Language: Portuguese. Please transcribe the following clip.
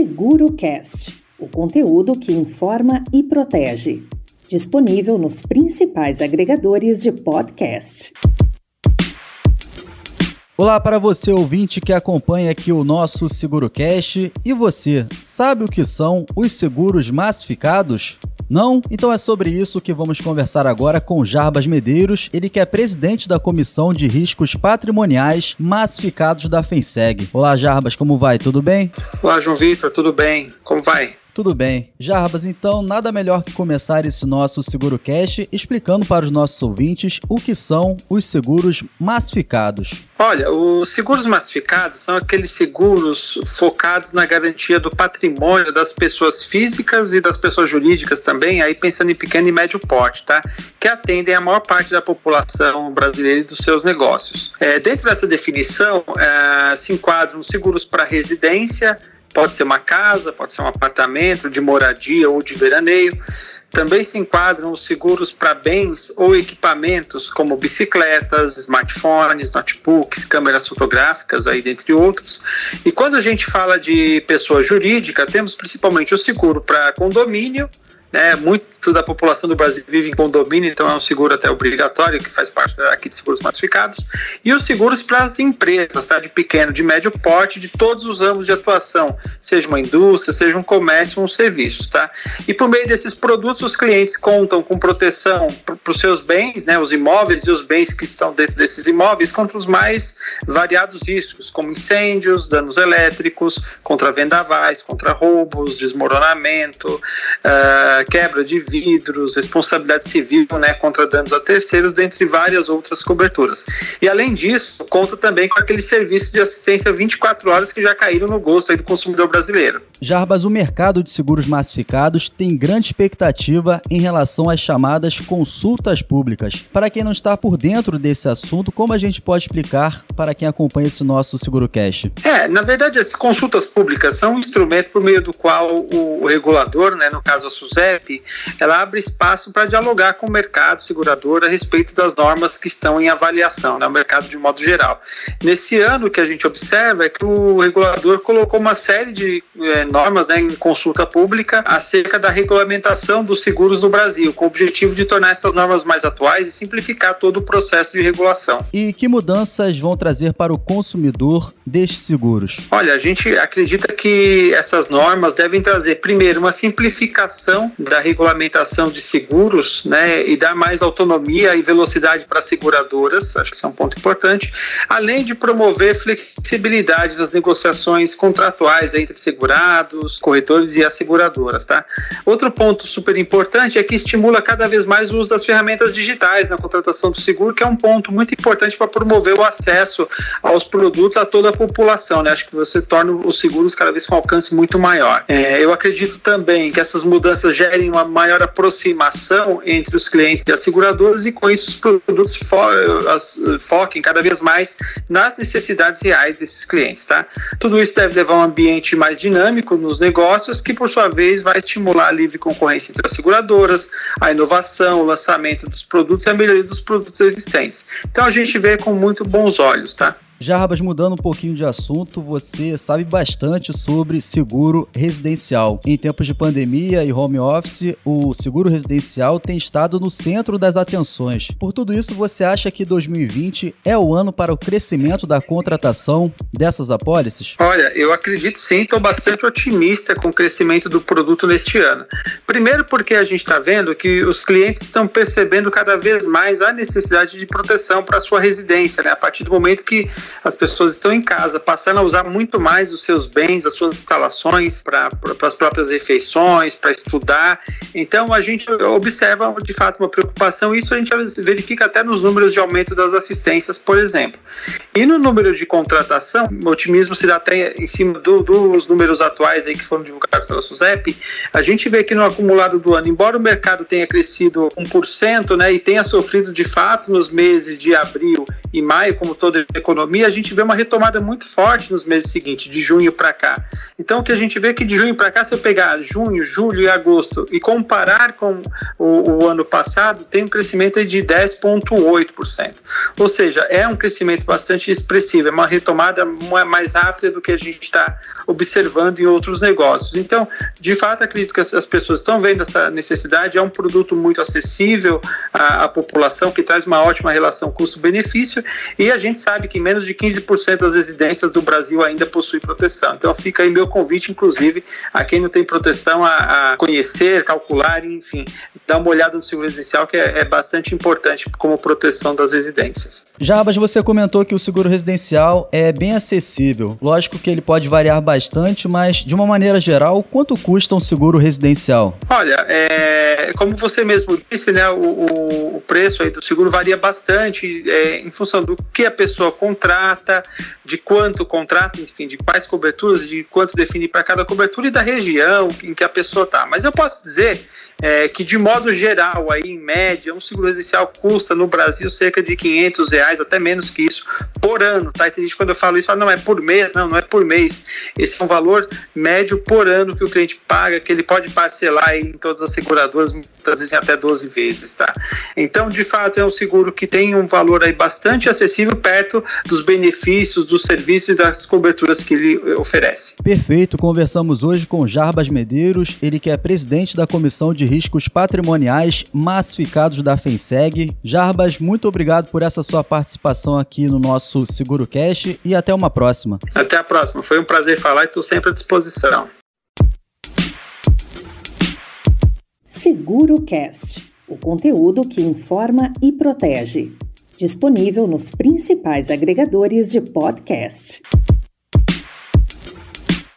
SeguroCast, o conteúdo que informa e protege. Disponível nos principais agregadores de podcast. Olá para você ouvinte que acompanha aqui o nosso SeguroCast. E você, sabe o que são os seguros massificados? Não? Então é sobre isso que vamos conversar agora com Jarbas Medeiros, ele que é presidente da Comissão de Riscos Patrimoniais Massificados da FENSEG. Olá, Jarbas, como vai? Tudo bem? Olá, João Vitor, tudo bem? Como vai? Tudo bem. Jarbas, então, nada melhor que começar esse nosso Seguro Cash explicando para os nossos ouvintes o que são os seguros massificados. Olha, os seguros massificados são aqueles seguros focados na garantia do patrimônio das pessoas físicas e das pessoas jurídicas também, aí pensando em pequeno e médio porte, tá? Que atendem a maior parte da população brasileira e dos seus negócios. É, dentro dessa definição, é, se enquadram seguros para residência, Pode ser uma casa, pode ser um apartamento de moradia ou de veraneio. Também se enquadram os seguros para bens ou equipamentos como bicicletas, smartphones, notebooks, câmeras fotográficas, aí dentre outros. E quando a gente fala de pessoa jurídica, temos principalmente o seguro para condomínio, né, muito da população do Brasil vive em condomínio, então é um seguro até obrigatório, que faz parte aqui de seguros massificados. E os seguros para as empresas, tá, de pequeno, de médio porte, de todos os ramos de atuação, seja uma indústria, seja um comércio, um serviços. Tá? E por meio desses produtos, os clientes contam com proteção para os seus bens, né, os imóveis e os bens que estão dentro desses imóveis, contra os mais variados riscos, como incêndios, danos elétricos, contra vendavais, contra roubos, desmoronamento. Uh, quebra de vidros, responsabilidade civil né, contra danos a terceiros, dentre várias outras coberturas. E além disso, conta também com aquele serviço de assistência 24 horas que já caíram no gosto do consumidor brasileiro. Jarbas, o mercado de seguros massificados tem grande expectativa em relação às chamadas consultas públicas. Para quem não está por dentro desse assunto, como a gente pode explicar para quem acompanha esse nosso Seguro Cash? É, na verdade, as consultas públicas são um instrumento por meio do qual o regulador, né, no caso a SUSE, ela abre espaço para dialogar com o mercado segurador a respeito das normas que estão em avaliação, né, o mercado de modo geral. Nesse ano, o que a gente observa é que o regulador colocou uma série de é, normas né, em consulta pública acerca da regulamentação dos seguros no Brasil, com o objetivo de tornar essas normas mais atuais e simplificar todo o processo de regulação. E que mudanças vão trazer para o consumidor destes seguros? Olha, a gente acredita que essas normas devem trazer, primeiro, uma simplificação da regulamentação de seguros, né, e dar mais autonomia e velocidade para as seguradoras, acho que isso é um ponto importante, além de promover flexibilidade nas negociações contratuais entre segurados, corretores e asseguradoras, tá? Outro ponto super importante é que estimula cada vez mais o uso das ferramentas digitais na contratação do seguro, que é um ponto muito importante para promover o acesso aos produtos a toda a população, né? Acho que você torna os seguros cada vez com alcance muito maior. É, eu acredito também que essas mudanças gerem uma maior aproximação entre os clientes e as seguradoras e com isso os produtos fo foquem cada vez mais nas necessidades reais desses clientes, tá? Tudo isso deve levar a um ambiente mais dinâmico nos negócios, que por sua vez vai estimular a livre concorrência entre as seguradoras, a inovação, o lançamento dos produtos e a melhoria dos produtos existentes. Então a gente vê com muito bons olhos, tá? Jarbas, mudando um pouquinho de assunto, você sabe bastante sobre seguro residencial. Em tempos de pandemia e home office, o seguro residencial tem estado no centro das atenções. Por tudo isso, você acha que 2020 é o ano para o crescimento da contratação dessas apólices? Olha, eu acredito sim, estou bastante otimista com o crescimento do produto neste ano. Primeiro, porque a gente está vendo que os clientes estão percebendo cada vez mais a necessidade de proteção para sua residência, né? A partir do momento que as pessoas estão em casa, passando a usar muito mais os seus bens, as suas instalações para as próprias refeições, para estudar. Então a gente observa de fato uma preocupação, isso a gente verifica até nos números de aumento das assistências, por exemplo. E no número de contratação, o otimismo se dá até em cima do, dos números atuais aí que foram divulgados pela SUSEP, a gente vê que no acumulado do ano, embora o mercado tenha crescido 1%, né, e tenha sofrido de fato nos meses de abril e maio, como toda a economia, a gente vê uma retomada muito forte nos meses seguintes, de junho para cá. Então, o que a gente vê é que de junho para cá, se eu pegar junho, julho e agosto e comparar com o, o ano passado, tem um crescimento de 10,8%. Ou seja, é um crescimento bastante expressivo, é uma retomada mais rápida do que a gente está observando em outros negócios. Então, de fato, acredito que as pessoas estão vendo essa necessidade, é um produto muito acessível à, à população, que traz uma ótima relação custo-benefício, e a gente sabe que menos de 15% das residências do Brasil ainda possuem proteção. Então, fica aí meu convite, inclusive, a quem não tem proteção, a, a conhecer, calcular, enfim, dar uma olhada no seguro residencial, que é, é bastante importante como proteção das residências. Jabas, você comentou que o seguro residencial é bem acessível. Lógico que ele pode variar bastante, mas de uma maneira geral, quanto custa um seguro residencial? Olha, é, como você mesmo disse, né, o, o preço aí do seguro varia bastante é, em função do que a pessoa contrata, de quanto contrata, enfim, de quais coberturas, de quanto define para cada cobertura e da região em que a pessoa está. Mas eu posso dizer é, que de modo geral, aí, em média, um seguro residencial custa no Brasil cerca de 500 reais, até menos que isso, por ano, tá? E tem gente quando eu falo isso, fala, não, é por mês, não, não é por mês. Esse é um valor médio por ano que o cliente paga, que ele pode parcelar em todas as seguradoras, muitas vezes até 12 vezes, tá? Então, de fato, é um seguro que tem um valor aí bastante acessível perto dos benefícios, dos serviços e das coberturas que ele oferece. Perfeito, conversamos hoje com Jarbas Medeiros, ele que é presidente da Comissão de riscos patrimoniais massificados da FENSEG. Jarbas, muito obrigado por essa sua participação aqui no nosso Seguro Cash e até uma próxima. Até a próxima. Foi um prazer falar e estou sempre à disposição. Seguro Cast, o conteúdo que informa e protege. Disponível nos principais agregadores de podcast.